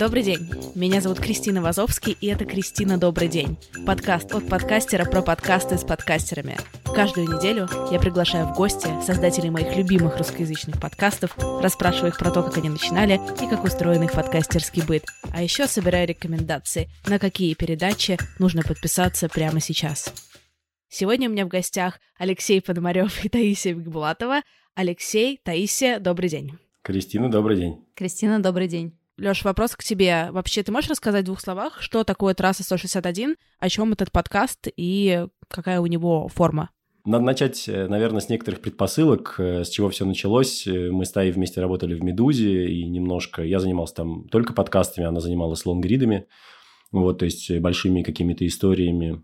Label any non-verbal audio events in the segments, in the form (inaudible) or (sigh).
Добрый день. Меня зовут Кристина Вазовский, и это «Кристина, добрый день». Подкаст от подкастера про подкасты с подкастерами. Каждую неделю я приглашаю в гости создателей моих любимых русскоязычных подкастов, расспрашиваю их про то, как они начинали и как устроен их подкастерский быт. А еще собираю рекомендации, на какие передачи нужно подписаться прямо сейчас. Сегодня у меня в гостях Алексей Пономарев и Таисия Бекбулатова. Алексей, Таисия, добрый день. Кристина, добрый день. Кристина, добрый день. Леш, вопрос к тебе. Вообще, ты можешь рассказать в двух словах, что такое трасса 161, о чем этот подкаст и какая у него форма? Надо начать, э, наверное, с некоторых предпосылок, э, с чего все началось. Э, мы с Таей вместе работали в «Медузе», и немножко... Я занимался там только подкастами, она занималась лонгридами, вот, то есть большими какими-то историями,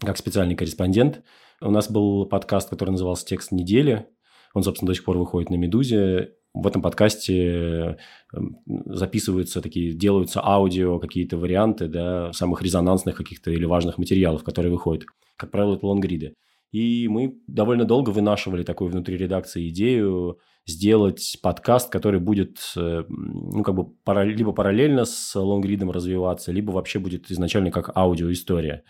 как специальный корреспондент. У нас был подкаст, который назывался «Текст недели». Он, собственно, до сих пор выходит на «Медузе» в этом подкасте эм, записываются такие, делаются аудио какие-то варианты, да, самых резонансных каких-то или важных материалов, которые выходят. Как правило, это лонгриды. И мы довольно долго вынашивали такую внутри редакции идею сделать подкаст, который будет, э, ну, как бы либо параллельно с лонгридом развиваться, либо вообще будет изначально как аудиоистория.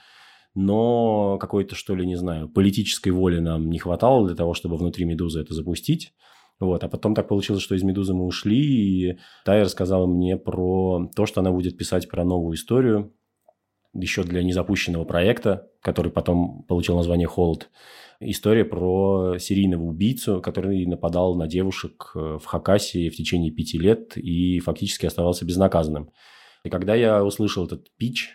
Но какой-то, что ли, не знаю, политической воли нам не хватало для того, чтобы внутри «Медузы» это запустить. Вот. А потом так получилось, что из «Медузы» мы ушли, и Тая рассказала мне про то, что она будет писать про новую историю, еще для незапущенного проекта, который потом получил название «Холод». История про серийного убийцу, который нападал на девушек э, в Хакасии в течение пяти лет и фактически оставался безнаказанным. И когда я услышал этот пич,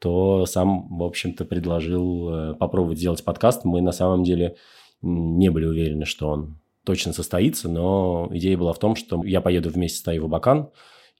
то сам, в общем-то, предложил э, попробовать сделать подкаст. Мы на самом деле не были уверены, что он точно состоится, но идея была в том, что я поеду вместе с Таей в Абакан,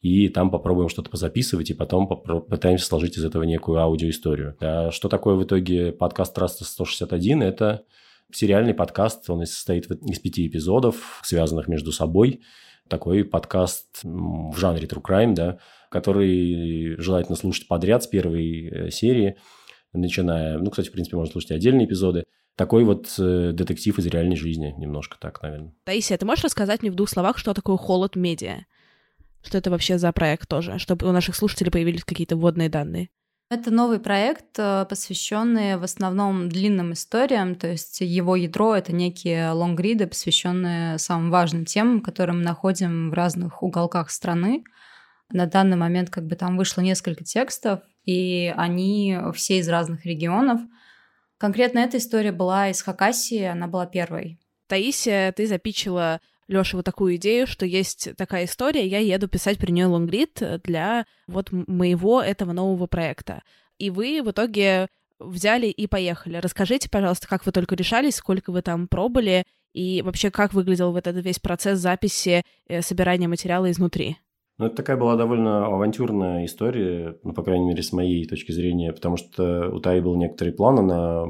и там попробуем что-то позаписывать, и потом попытаемся сложить из этого некую аудиоисторию. А что такое в итоге подкаст Траста 161? Это сериальный подкаст, он состоит из пяти эпизодов, связанных между собой. Такой подкаст в жанре True Crime, да, который желательно слушать подряд с первой э, серии, начиная... Ну, кстати, в принципе, можно слушать отдельные эпизоды такой вот э, детектив из реальной жизни, немножко так, наверное. Таисия, ты можешь рассказать мне в двух словах, что такое холод медиа? Что это вообще за проект тоже, чтобы у наших слушателей появились какие-то вводные данные? Это новый проект, э, посвященный в основном длинным историям, то есть его ядро — это некие лонгриды, посвященные самым важным темам, которые мы находим в разных уголках страны. На данный момент как бы там вышло несколько текстов, и они все из разных регионов — Конкретно эта история была из Хакасии, она была первой. Таисия, ты запичила Лёше вот такую идею, что есть такая история, я еду писать при нее лонгрид для вот моего этого нового проекта. И вы в итоге взяли и поехали. Расскажите, пожалуйста, как вы только решались, сколько вы там пробыли, и вообще как выглядел вот этот весь процесс записи, э, собирания материала изнутри? Ну, это такая была довольно авантюрная история, ну, по крайней мере, с моей точки зрения, потому что у Таи был некоторый план, она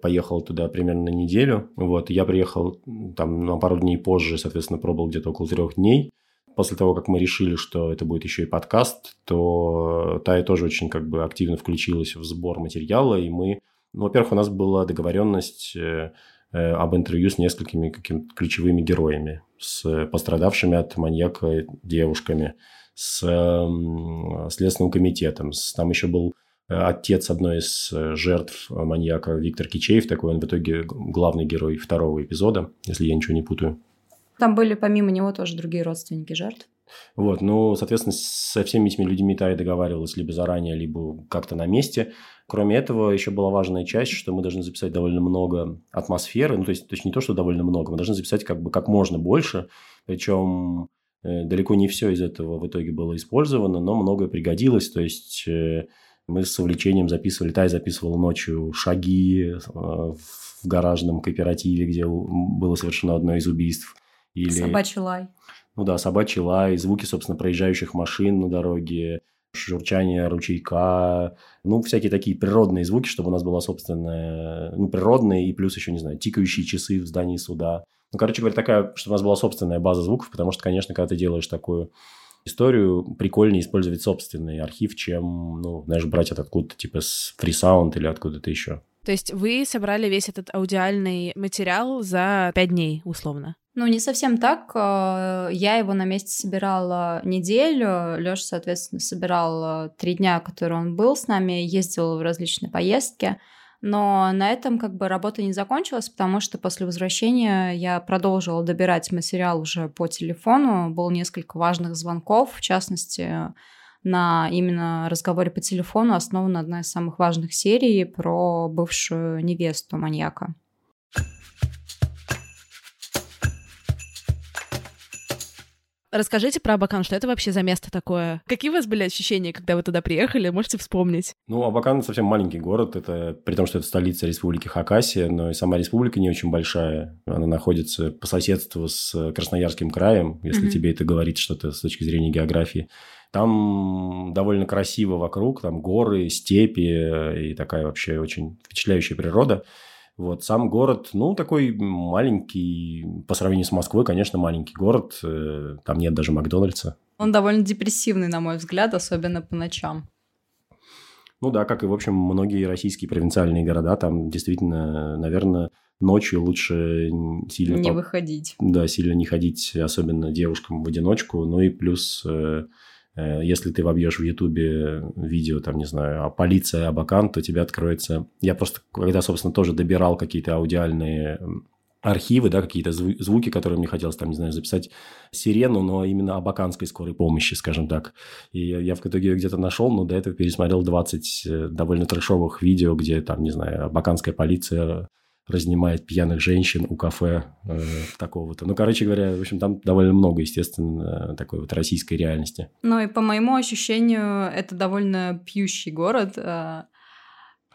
поехала туда примерно на неделю, вот, я приехал там на пару дней позже, соответственно, пробовал где-то около трех дней, после того, как мы решили, что это будет еще и подкаст, то Тая тоже очень как бы активно включилась в сбор материала, и мы, ну, во-первых, у нас была договоренность э, об интервью с несколькими какими-то ключевыми героями, с пострадавшими от маньяка девушками, с Следственным комитетом. Там еще был э, отец одной из э, жертв маньяка Виктор Кичеев, такой он в итоге главный герой второго эпизода, если я ничего не путаю. Там были помимо него тоже другие родственники жертв. Вот, ну, соответственно, со всеми этими людьми Тай договаривалась либо заранее, либо как-то на месте. Кроме этого, еще была важная часть, что мы должны записать довольно много атмосферы, ну, то есть, то есть не то, что довольно много, мы должны записать как бы как можно больше, причем э, далеко не все из этого в итоге было использовано, но многое пригодилось, то есть э, мы с увлечением записывали, Тай записывал ночью шаги э, в гаражном кооперативе, где было совершено одно из убийств. Или... Собачий лай. Ну да, собачий лай, звуки, собственно, проезжающих машин на дороге, журчание ручейка, ну, всякие такие природные звуки, чтобы у нас была собственная, ну, природные и плюс еще, не знаю, тикающие часы в здании суда. Ну, короче говоря, такая, чтобы у нас была собственная база звуков, потому что, конечно, когда ты делаешь такую историю, прикольнее использовать собственный архив, чем, ну, знаешь, брать это откуда-то, типа с фрисаунд или откуда-то еще. То есть вы собрали весь этот аудиальный материал за пять дней, условно? Ну, не совсем так. Э, я его на месте собирала неделю. Лёша, соответственно, собирал э, три дня, которые он был с нами, ездил в различные поездки. Но на этом как бы работа не закончилась, потому что после возвращения я продолжила добирать материал уже по телефону. Было несколько важных звонков, в частности, на именно разговоре по телефону основана одна из самых важных серий про бывшую невесту маньяка. Расскажите про Абакан, что это вообще за место такое? Какие у вас были ощущения, когда вы туда приехали? Можете вспомнить? Ну, Абакан совсем маленький город, это при том, что это столица республики Хакасия, но и сама республика не очень большая. Она находится по соседству с Красноярским краем, если mm-hmm. тебе это говорит что-то с точки зрения географии. Там довольно красиво вокруг, там горы, степи и такая вообще очень впечатляющая природа. Вот сам город, ну, такой маленький, по сравнению с Москвой, конечно, маленький город. Э, там нет даже Макдональдса. Он довольно депрессивный, на мой взгляд, особенно по ночам. Ну да, как и, в общем, многие российские провинциальные города, там действительно, наверное, ночью лучше сильно... Не по... выходить. Да, сильно не ходить, особенно девушкам в одиночку. Ну и плюс э, если ты вобьешь в Ютубе видео, там, не знаю, о полиции Абакан, то тебе откроется... Я просто, когда, собственно, тоже добирал какие-то аудиальные архивы, да, какие-то звуки, которые мне хотелось, там, не знаю, записать сирену, но именно абаканской скорой помощи, скажем так. И я в итоге где-то нашел, но до этого пересмотрел 20 э, довольно трешовых видео, где, там, не знаю, абаканская полиция разнимает пьяных женщин у кафе э, такого-то. Ну, короче говоря, в общем, там довольно много, естественно, такой вот российской реальности. Ну и по моему ощущению, это довольно пьющий город. Э,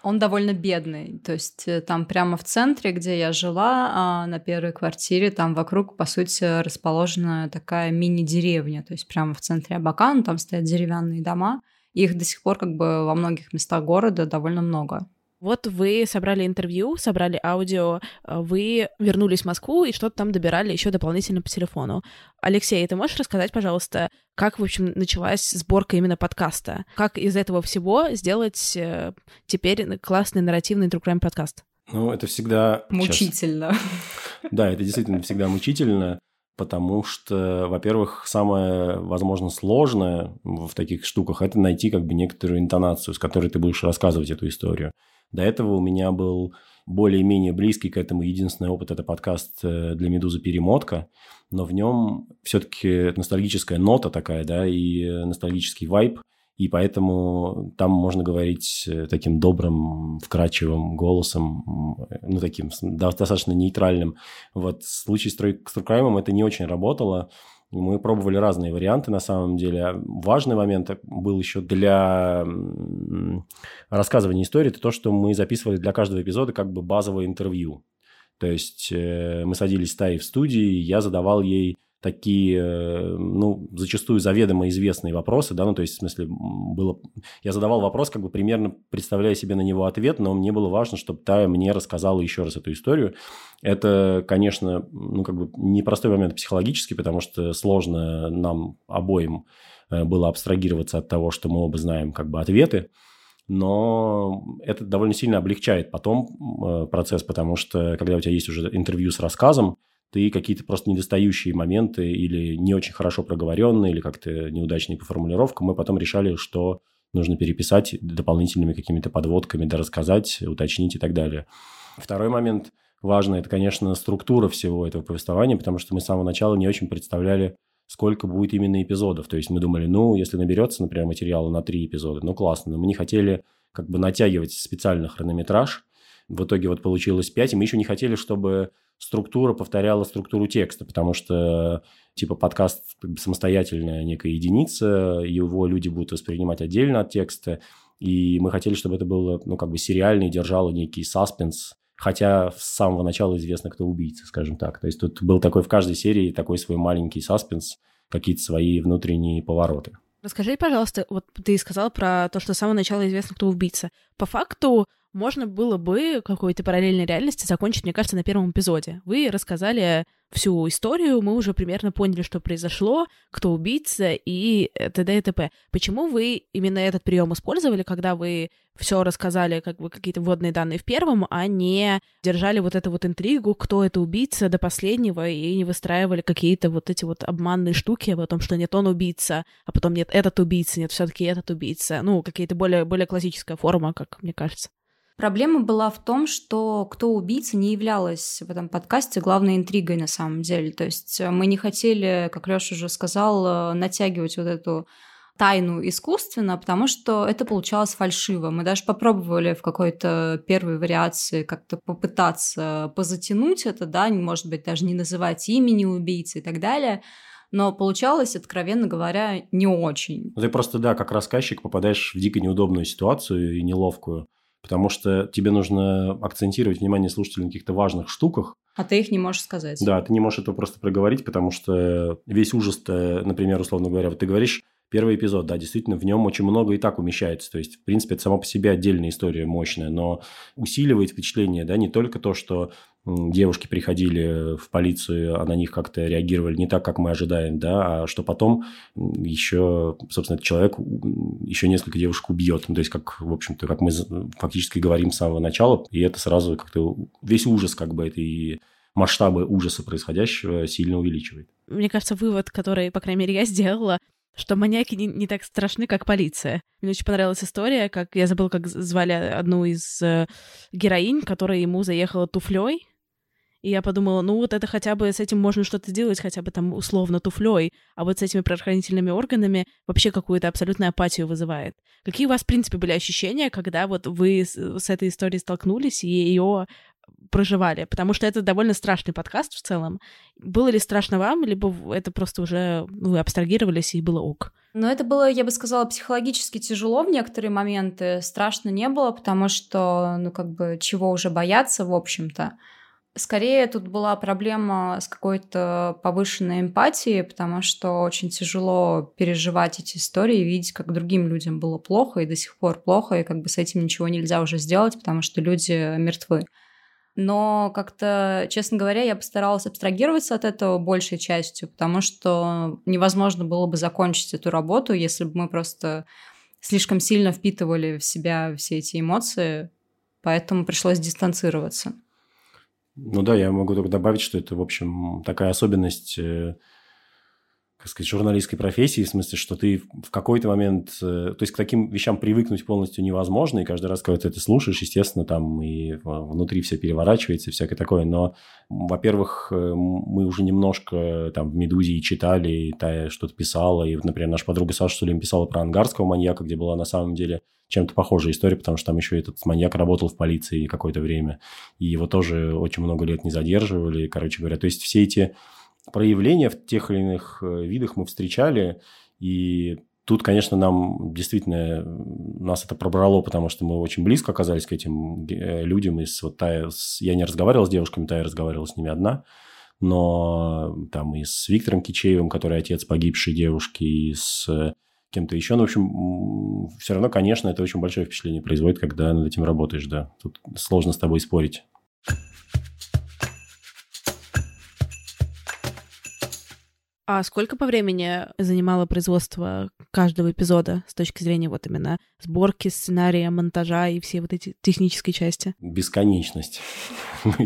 он довольно бедный. То есть э, там прямо в центре, где я жила, а на первой квартире, там вокруг, по сути, расположена такая мини-деревня. То есть прямо в центре Абакана там стоят деревянные дома. их до сих пор как бы во многих местах города довольно много. Вот вы собрали интервью, собрали аудио, э, вы вернулись в Москву и что-то там добирали еще дополнительно по телефону. Алексей, ты можешь рассказать, пожалуйста, как, в общем, началась сборка именно подкаста? Как из этого всего сделать э, теперь классный нарративный True Crime подкаст? Ну, это всегда... Мучительно. Сейчас... Да, это действительно всегда мучительно, потому что, во-первых, самое, возможно, сложное в таких штуках – это найти как бы некоторую интонацию, с которой ты будешь рассказывать эту историю. До этого у меня был более-менее близкий к этому единственный опыт – это подкаст э, для «Медузы. Перемотка», но в нем все-таки ностальгическая нота такая, да, и ностальгический вайб, и поэтому там можно говорить э, таким добрым, вкрадчивым голосом, ну, таким достаточно нейтральным. Вот в случае с True Crime это не очень работало, мы пробовали разные варианты на самом деле. Важный момент был еще для рассказывания истории, это то, что мы записывали для каждого эпизода как бы базовое интервью. То есть э, мы садились с Таей в студии, я задавал ей такие, э, ну, зачастую заведомо известные вопросы, да, ну, то есть, в смысле, было... Я задавал вопрос, как бы примерно представляя себе на него ответ, но мне было важно, чтобы Тая мне рассказала еще раз эту историю. Это, конечно, ну, как бы непростой момент психологически, потому что сложно нам обоим э, было абстрагироваться от того, что мы оба знаем как бы ответы, но это довольно сильно облегчает потом э, процесс, потому что когда у тебя есть уже интервью с рассказом, ты какие-то просто недостающие моменты или не очень хорошо проговоренные, или как-то неудачные по формулировкам, мы потом решали, что нужно переписать дополнительными какими-то подводками, да рассказать, уточнить и так далее. Второй момент важный – это, конечно, структура всего этого повествования, потому что мы с самого начала не очень представляли, сколько будет именно эпизодов. То есть мы думали, ну, если наберется, например, материала на три эпизода, ну, классно. Но мы не хотели как бы натягивать специально хронометраж. В итоге вот получилось пять, и мы еще не хотели, чтобы структура повторяла структуру текста, потому что типа подкаст как бы самостоятельная некая единица, его люди будут воспринимать отдельно от текста, и мы хотели, чтобы это было, ну, как бы сериально и держало некий саспенс, хотя с самого начала известно, кто убийца, скажем так. То есть тут был такой в каждой серии такой свой маленький саспенс, какие-то свои внутренние повороты. Расскажи, пожалуйста, вот ты сказал про то, что с самого начала известно, кто убийца. По факту можно было бы какой-то параллельной реальности закончить, мне кажется, на первом эпизоде. Вы рассказали всю историю, мы уже примерно поняли, что произошло, кто убийца и т.д. и т.п. Почему вы именно этот прием использовали, когда вы все рассказали, как бы какие-то вводные данные в первом, а не держали вот эту вот интригу, кто это убийца до последнего, и не выстраивали какие-то вот эти вот обманные штуки о том, что нет, он убийца, а потом нет, этот убийца, нет, все таки этот убийца. Ну, какие-то более, более классическая форма, как мне кажется. Проблема была в том, что кто убийца не являлась в этом подкасте главной интригой на самом деле. То есть э, мы не хотели, как Леша уже сказал, э, натягивать вот эту тайну искусственно, потому что это получалось фальшиво. Мы даже попробовали в какой-то первой вариации как-то попытаться позатянуть это, да, может быть, даже не называть имени убийцы и так далее но получалось, откровенно говоря, не очень. Ты просто, да, как рассказчик попадаешь в дико неудобную ситуацию и неловкую потому что тебе нужно акцентировать внимание слушателей на каких-то важных штуках. А ты их не можешь сказать. Да, ты не можешь этого просто проговорить, потому что весь ужас, например, условно говоря, вот ты говоришь, первый эпизод, да, действительно, в нем очень много и так умещается. То есть, в принципе, это сама по себе отдельная история мощная, но усиливает впечатление, да, не только то, что девушки приходили в полицию, а на них как-то реагировали не так, как мы ожидаем, да, а что потом еще, собственно, этот человек еще несколько девушек убьет. Ну, то есть, как, в общем-то, как мы фактически говорим с самого начала, и это сразу как-то весь ужас как бы этой масштабы ужаса происходящего сильно увеличивает. Мне кажется, вывод, который, по крайней мере, я сделала, что маньяки не, не так страшны, как полиция. Мне очень понравилась история, как я забыла, как звали одну из э, героинь, которая ему заехала туфлей. И я подумала, ну вот это хотя бы с этим можно что-то сделать, хотя бы там условно туфлей, а вот с этими правоохранительными органами вообще какую-то абсолютную апатию вызывает. Какие у вас, в принципе, были ощущения, когда вот вы с, с этой историей столкнулись и ее проживали, потому что это довольно страшный подкаст в целом. Было ли страшно вам, либо это просто уже ну, вы абстрагировались и было ок? Но это было, я бы сказала, психологически тяжело в некоторые моменты. Страшно не было, потому что, ну, как бы, чего уже бояться, в общем-то. Скорее, тут была проблема с какой-то повышенной эмпатией, потому что очень тяжело переживать эти истории, видеть, как другим людям было плохо и до сих пор плохо, и как бы с этим ничего нельзя уже сделать, потому что люди мертвы но как-то, честно говоря, я постаралась абстрагироваться от этого большей частью, потому что невозможно было бы закончить эту работу, если бы мы просто слишком сильно впитывали в себя все эти эмоции, поэтому пришлось дистанцироваться. Ну да, я могу только добавить, что это, в общем, такая особенность э, как сказать, журналистской профессии, в смысле, что ты в какой-то момент... Э, то есть к таким вещам привыкнуть полностью невозможно, и каждый раз, когда ты это слушаешь, естественно, там и внутри все переворачивается, всякое такое. Но, во-первых, э, мы уже немножко там в «Медузе» и читали, и та что-то писала, и, например, наша подруга Саша Сулим писала про ангарского маньяка, где была на самом деле чем-то похожая история, потому что там еще этот маньяк работал в полиции какое-то время, и его тоже очень много лет не задерживали, короче говоря. То есть все эти проявления в тех или иных э, видах мы встречали, и тут, конечно, нам действительно нас это пробрало, потому что мы очень близко оказались к этим э, людям. И с, вот Тая, с, я не разговаривал с девушками, Тая разговаривала с ними одна. Но там и с Виктором Кичеевым, который отец погибшей девушки, и с кем-то еще. Ну, в общем, все равно, конечно, это очень большое впечатление производит, когда над этим работаешь, да. Тут сложно с тобой спорить. А сколько по времени занимало производство каждого эпизода с точки зрения вот именно сборки, сценария, монтажа и всей вот эти технической части? Бесконечность. (laughs)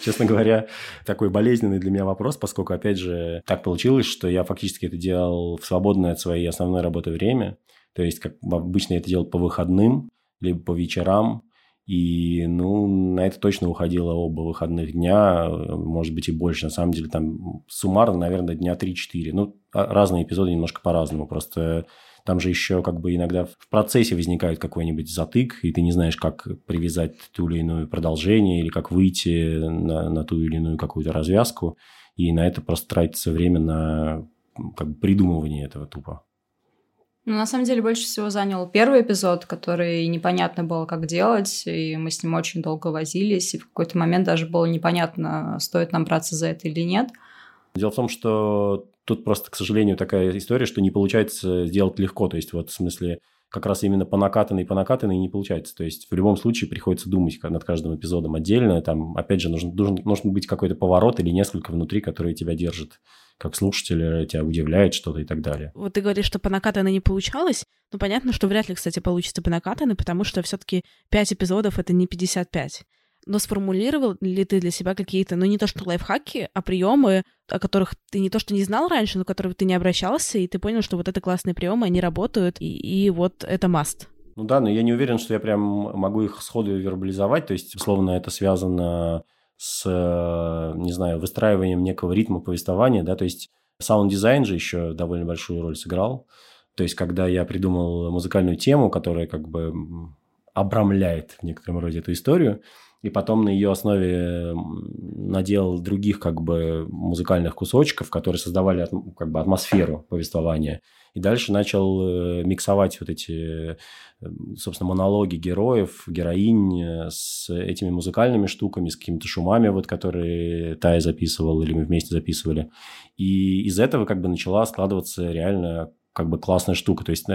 Честно говоря, такой болезненный для меня вопрос, поскольку, опять же, так получилось, что я фактически это делал в свободное от своей основной работы время. То есть, как обычно я это делал по выходным, либо по вечерам, и, ну, на это точно уходило оба выходных дня, может быть, и больше. На самом деле, там суммарно, наверное, дня 3-4. Ну, а, разные эпизоды немножко по-разному. Просто там же еще как бы иногда в процессе возникает какой-нибудь затык, и ты не знаешь, как привязать ту или иную продолжение, или как выйти на, на ту или иную какую-то развязку. И на это просто тратится время на как бы придумывание этого тупо. Ну, на самом деле, больше всего занял первый эпизод, который непонятно было, как делать, и мы с ним очень долго возились, и в какой-то момент даже было непонятно, стоит нам браться за это или нет. Дело в том, что тут просто, к сожалению, такая история, что не получается сделать легко. То есть, вот в смысле, как раз именно по накатанной по накатанной не получается. То есть в любом случае приходится думать над каждым эпизодом отдельно. Там, опять же, нужен, должен, должен быть какой-то поворот или несколько внутри, которые тебя держат как слушателя, тебя удивляет что-то и так далее. Вот ты говоришь, что по накатанной не получалось. Ну, понятно, что вряд ли, кстати, получится по накатанной, потому что все таки 5 эпизодов — это не 55. Но сформулировал ли ты для себя какие-то, ну не то что лайфхаки, а приемы, о которых ты не то что не знал раньше, но которых ты не обращался, и ты понял, что вот это классные приемы, они работают, и, и вот это маст. Ну да, но я не уверен, что я прям могу их сходу вербализовать, то есть, условно, это связано с, не знаю, выстраиванием некого ритма повествования, да, то есть саунд-дизайн же еще довольно большую роль сыграл, то есть, когда я придумал музыкальную тему, которая как бы обрамляет в некотором роде эту историю, и потом на ее основе наделал других как бы музыкальных кусочков, которые создавали как бы атмосферу повествования. И дальше начал э, миксовать вот эти, э, собственно, монологи героев, героинь э, с этими музыкальными штуками, с какими-то шумами, вот, которые Тая записывал или мы вместе записывали. И из этого как бы начала складываться реально как бы классная штука. То есть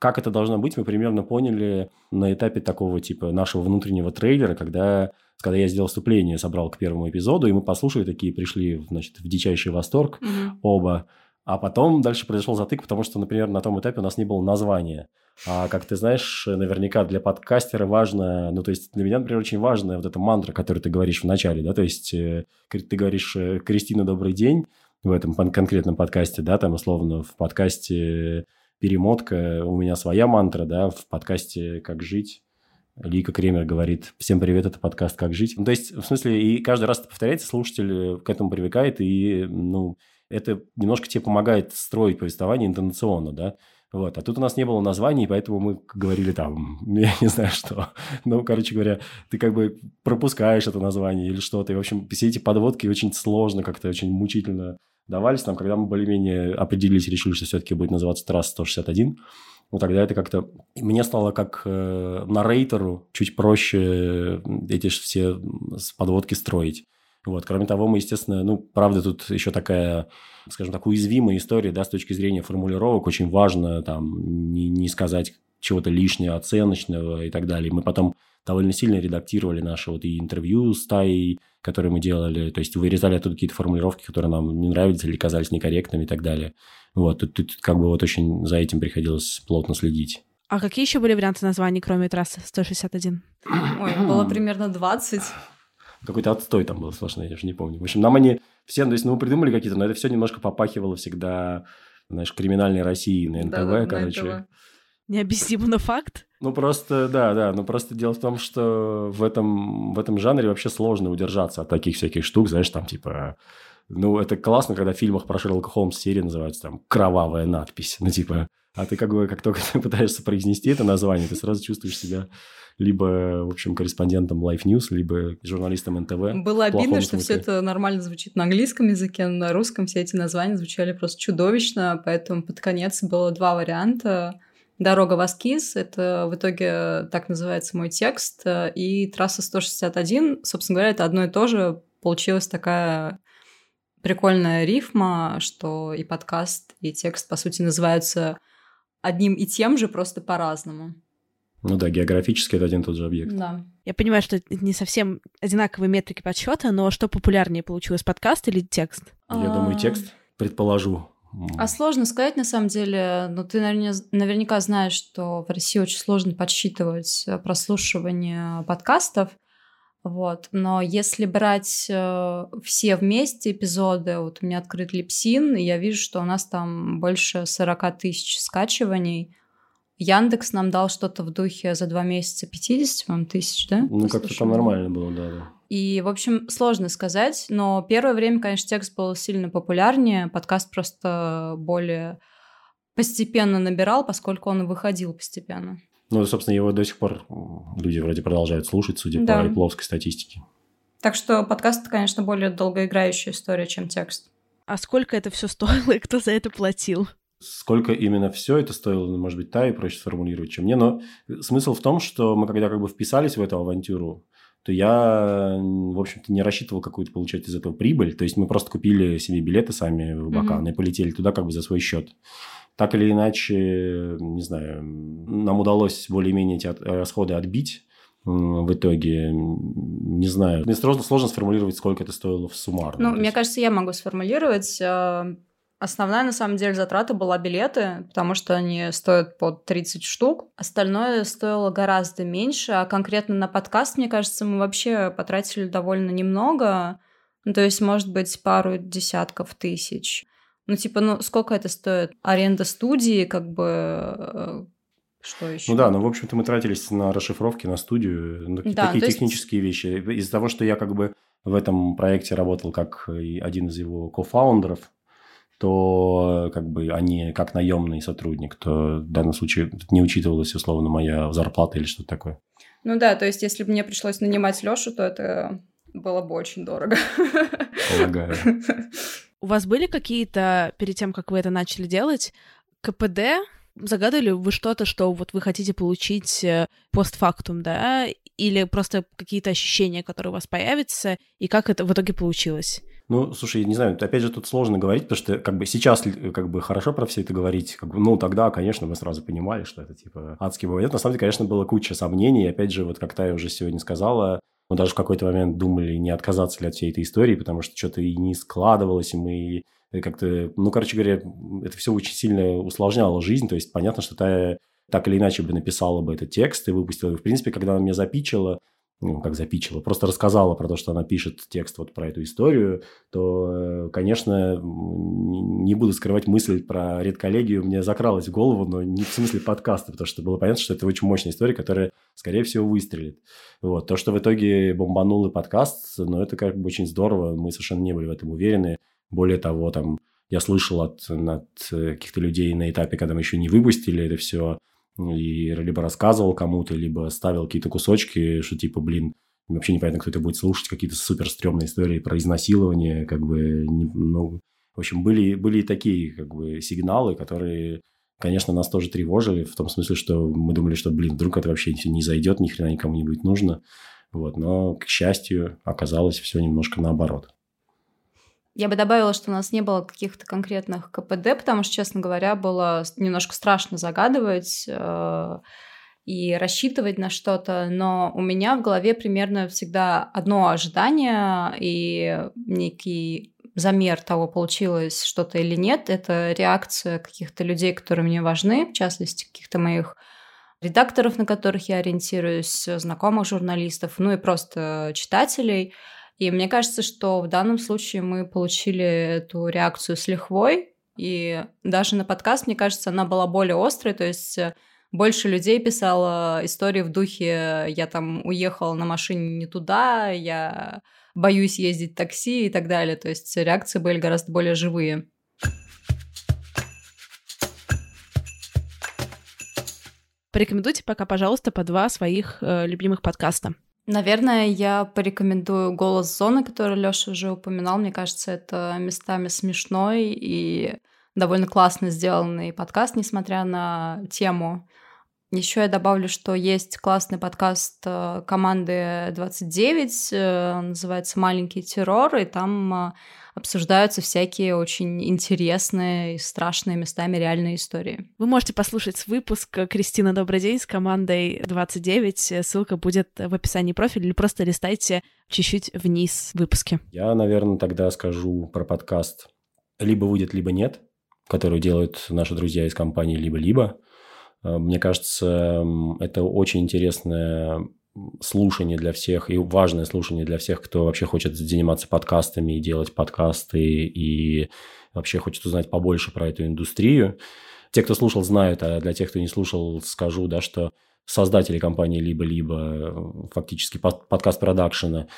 как это должно быть, мы примерно поняли на этапе такого типа нашего внутреннего трейлера, когда, когда я сделал вступление, собрал к первому эпизоду, и мы послушали такие, пришли значит, в дичайший восторг mm-hmm. оба. А потом дальше произошел затык, потому что, например, на том этапе у нас не было названия. А как ты знаешь, наверняка для подкастера важно, ну, то есть для меня, например, очень важная вот эта мантра, которую ты говоришь в начале, да, то есть э, ты говоришь э, «Кристина, добрый день» в этом конкретном подкасте, да, там условно в подкасте перемотка. У меня своя мантра, да, в подкасте «Как жить». Лика Кремер говорит, всем привет, это подкаст «Как жить». Ну, то есть, в смысле, и каждый раз это повторяется, слушатель к этому привыкает, и, ну, это немножко тебе помогает строить повествование интонационно, да. Вот. А тут у нас не было названий, поэтому мы говорили там, (laughs) я не знаю что. Ну, короче говоря, ты как бы пропускаешь это название или что-то. И, в общем, все эти подводки очень сложно, как-то очень мучительно давались нам, когда мы более-менее определились, решили, что все-таки будет называться трасса 161, ну, тогда это как-то... Мне стало как э, нарейтору чуть проще эти все подводки строить. Вот. Кроме того, мы, естественно, ну, правда, тут еще такая, скажем так, уязвимая история, да, с точки зрения формулировок. Очень важно там не, не сказать чего-то лишнего, оценочного и так далее. Мы потом довольно сильно редактировали наши вот и интервью с Таей, которые мы делали, то есть вырезали оттуда какие-то формулировки, которые нам не нравились или казались некорректными и так далее. Вот, тут, тут как бы вот очень за этим приходилось плотно следить. А какие еще были варианты названий, кроме трассы 161? Ой, было примерно 20. Какой-то отстой там был сложный, я уже не помню. В общем, нам они все, то есть, ну, мы придумали какие-то, но это все немножко попахивало всегда, знаешь, криминальной России на НТВ, да, короче. На НТВ. Необъяснимо, но факт. Ну, просто, да, да. Но просто дело в том, что в этом, в этом жанре вообще сложно удержаться от таких всяких штук, знаешь, там, типа... Ну, это классно, когда в фильмах про Шерлока Холмс серии называется там «Кровавая надпись». Ну, типа, а ты как бы, как только (laughs) ты пытаешься произнести это название, ты сразу чувствуешь себя либо, в общем, корреспондентом Life News, либо журналистом НТВ. Было обидно, что все это нормально звучит на английском языке, но на русском все эти названия звучали просто чудовищно, поэтому под конец было два варианта – Дорога в Аскиз — это в итоге так называется мой текст, и трасса 161, собственно говоря, это одно и то же. Получилась такая прикольная рифма, что и подкаст, и текст, по сути, называются одним и тем же, просто по-разному. Ну да, географически это один и тот же объект. Да. Я понимаю, что это не совсем одинаковые метрики подсчета, но что популярнее получилось, подкаст или текст? Я думаю, текст, предположу. А сложно сказать, на самом деле, но ты наверняка знаешь, что в России очень сложно подсчитывать э, прослушивание подкастов. Вот. Но если брать э, все вместе эпизоды, вот у меня открыт Липсин, и я вижу, что у нас там больше 40 тысяч скачиваний. Яндекс нам дал что-то в духе за два месяца 50 вам тысяч, да? Ну, как-то там нормально было, да, да. И, в общем, сложно сказать, но первое время, конечно, текст был сильно популярнее, подкаст просто более постепенно набирал, поскольку он выходил постепенно. Ну, собственно, его до сих пор люди вроде продолжают слушать, судя да. по ипловской статистике. Так что подкаст, конечно, более долгоиграющая история, чем текст. А сколько это все стоило и кто за это платил? Сколько именно все это стоило, может быть, Тае проще сформулировать, чем мне. Но смысл в том, что мы когда как бы вписались в эту авантюру, то я, в общем-то, не рассчитывал какую-то получать из этого прибыль. То есть мы просто купили себе билеты сами в Бакан mm-hmm. и полетели туда как бы за свой счет. Так или иначе, не знаю, нам удалось более-менее эти расходы отбить в итоге, не знаю, мне сложно, сложно сформулировать, сколько это стоило в суммарно. Ну, мне кажется, я могу сформулировать. Основная, на самом деле, затрата была билеты, потому что они стоят под 30 штук. Остальное стоило гораздо меньше, а конкретно на подкаст, мне кажется, мы вообще потратили довольно немного. Ну, то есть, может быть, пару десятков тысяч. Ну, типа, ну, сколько это стоит? Аренда студии, как бы, э, что еще? Ну да, ну, в общем-то, мы тратились на расшифровки, на студию, на да, такие технические есть... вещи. Из-за того, что я как бы в этом проекте работал как один из его кофаундеров, то как бы они как наемный сотрудник, то в данном случае не учитывалась условно моя зарплата или что-то такое. Ну да, то есть если бы мне пришлось нанимать Лешу, то это было бы очень дорого. Полагаю. У вас были какие-то, перед тем, как вы это начали делать, КПД Загадывали вы что-то, что вот вы хотите получить э, постфактум, да, или просто какие-то ощущения, которые у вас появятся, и как это в итоге получилось? Ну, слушай, не знаю, опять же, тут сложно говорить, потому что как бы сейчас как бы хорошо про все это говорить. Как бы, ну, тогда, конечно, мы сразу понимали, что это типа адский момент. На самом деле, конечно, было куча сомнений. И, опять же, вот как Тая уже сегодня сказала, мы даже в какой-то момент думали, не отказаться ли от всей этой истории, потому что что-то и не складывалось, и мы как-то, ну, короче говоря, это все очень сильно усложняло жизнь. То есть понятно, что та так или иначе бы написала бы этот текст и выпустила. В принципе, когда она меня запичила, ну, как запичила, просто рассказала про то, что она пишет текст вот про эту историю, то, конечно, не буду скрывать мысль про редколлегию, мне закралась в голову, но не в смысле подкаста, потому что было понятно, что это очень мощная история, которая, скорее всего, выстрелит. Вот. То, что в итоге бомбанул и подкаст, ну, это как бы очень здорово, мы совершенно не были в этом уверены. Более того, там, я слышал от, от каких-то людей на этапе, когда мы еще не выпустили это все, и либо рассказывал кому-то, либо ставил какие-то кусочки, что типа, блин, вообще непонятно, кто это будет слушать, какие-то супер стрёмные истории про изнасилование, как бы, не, ну, в общем, были, были и такие, как бы, сигналы, которые, конечно, нас тоже тревожили, в том смысле, что мы думали, что, блин, вдруг это вообще не зайдет, ни хрена никому не будет нужно, вот, но, к счастью, оказалось все немножко наоборот. Я бы добавила, что у нас не было каких-то конкретных КПД, потому что, честно говоря, было немножко страшно загадывать э, и рассчитывать на что-то, но у меня в голове примерно всегда одно ожидание и некий замер того, получилось что-то или нет, это реакция каких-то людей, которые мне важны, в частности, каких-то моих редакторов, на которых я ориентируюсь, знакомых журналистов, ну и просто читателей – и мне кажется, что в данном случае мы получили эту реакцию с лихвой, и даже на подкаст, мне кажется, она была более острой, то есть э, больше людей писало истории в духе «я там уехал на машине не туда», «я боюсь ездить такси» и так далее. То есть реакции были гораздо более живые. Порекомендуйте пока, пожалуйста, по два своих э, любимых подкаста. Наверное, я порекомендую «Голос зоны», который Лёша уже упоминал. Мне кажется, это местами смешной и довольно классно сделанный подкаст, несмотря на тему. Еще я добавлю, что есть классный подкаст э, команды 29, э, называется «Маленький террор», и там э, обсуждаются всякие очень интересные и страшные местами реальные истории. Вы можете послушать выпуск «Кристина, добрый день» с командой 29. Ссылка будет в описании профиля или просто листайте чуть-чуть вниз выпуски. Я, наверное, тогда скажу про подкаст «Либо выйдет, либо нет», который делают наши друзья из компании «Либо-либо». Мне кажется, это очень интересная слушание для всех и важное слушание для всех, кто вообще хочет заниматься подкастами и делать подкасты и вообще хочет узнать побольше про эту индустрию. Те, кто слушал, знают, а для тех, кто не слушал, скажу, да, что создатели компании либо-либо, фактически подкаст продакшена,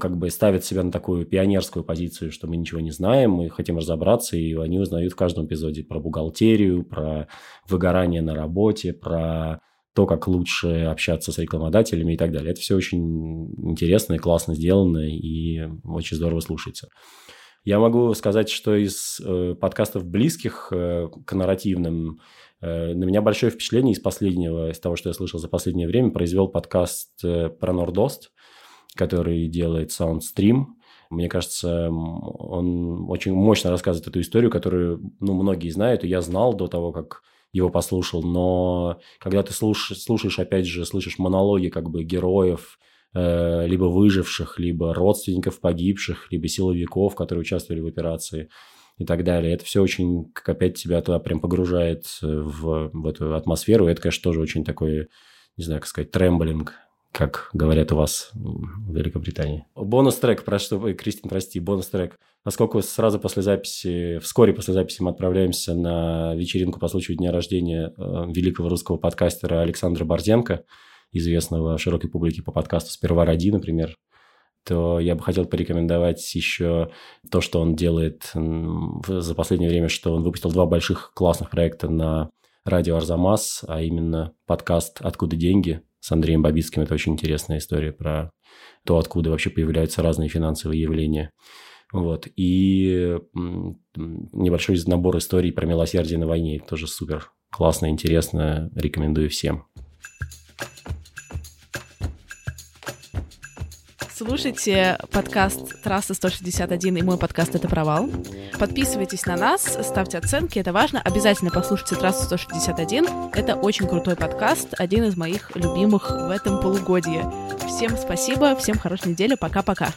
как бы ставят себя на такую пионерскую позицию, что мы ничего не знаем, мы хотим разобраться, и они узнают в каждом эпизоде про бухгалтерию, про выгорание на работе, про то, как лучше общаться с рекламодателями и так далее. Это все очень интересно и классно сделано, и очень здорово слушается. Я могу сказать, что из э, подкастов близких э, к нарративным э, на меня большое впечатление из последнего, из того, что я слышал за последнее время, произвел подкаст э, про Нордост. Который делает SoundStream. Мне кажется, он очень мощно рассказывает эту историю, которую ну, многие знают, и я знал до того, как его послушал. Но когда ты слушаешь, слушаешь опять же, слышишь монологи как бы героев, э, либо выживших, либо родственников погибших, либо силовиков, которые участвовали в операции и так далее. Это все очень, как опять тебя туда прям погружает в, в эту атмосферу. И это, конечно, тоже очень такой, не знаю, как сказать, тремблинг как говорят у вас в Великобритании. Бонус-трек, прошу, Кристин, прости, бонус-трек. Поскольку сразу после записи, вскоре после записи мы отправляемся на вечеринку по случаю дня рождения э, великого русского подкастера Александра Борзенко, известного широкой публике по подкасту «Сперва ради», например, то я бы хотел порекомендовать еще то, что он делает за последнее время, что он выпустил два больших классных проекта на радио Арзамас, а именно подкаст «Откуда деньги», с Андреем Бабицким. Это очень интересная история про то, откуда вообще появляются разные финансовые явления. Вот. И небольшой набор историй про милосердие на войне. Тоже супер классно, интересно. Рекомендую всем. Слушайте подкаст «Трасса 161» и мой подкаст «Это провал». Подписывайтесь на нас, ставьте оценки, это важно. Обязательно послушайте «Трассу 161». Это очень крутой подкаст, один из моих любимых в этом полугодии. Всем спасибо, всем хорошей недели, пока-пока.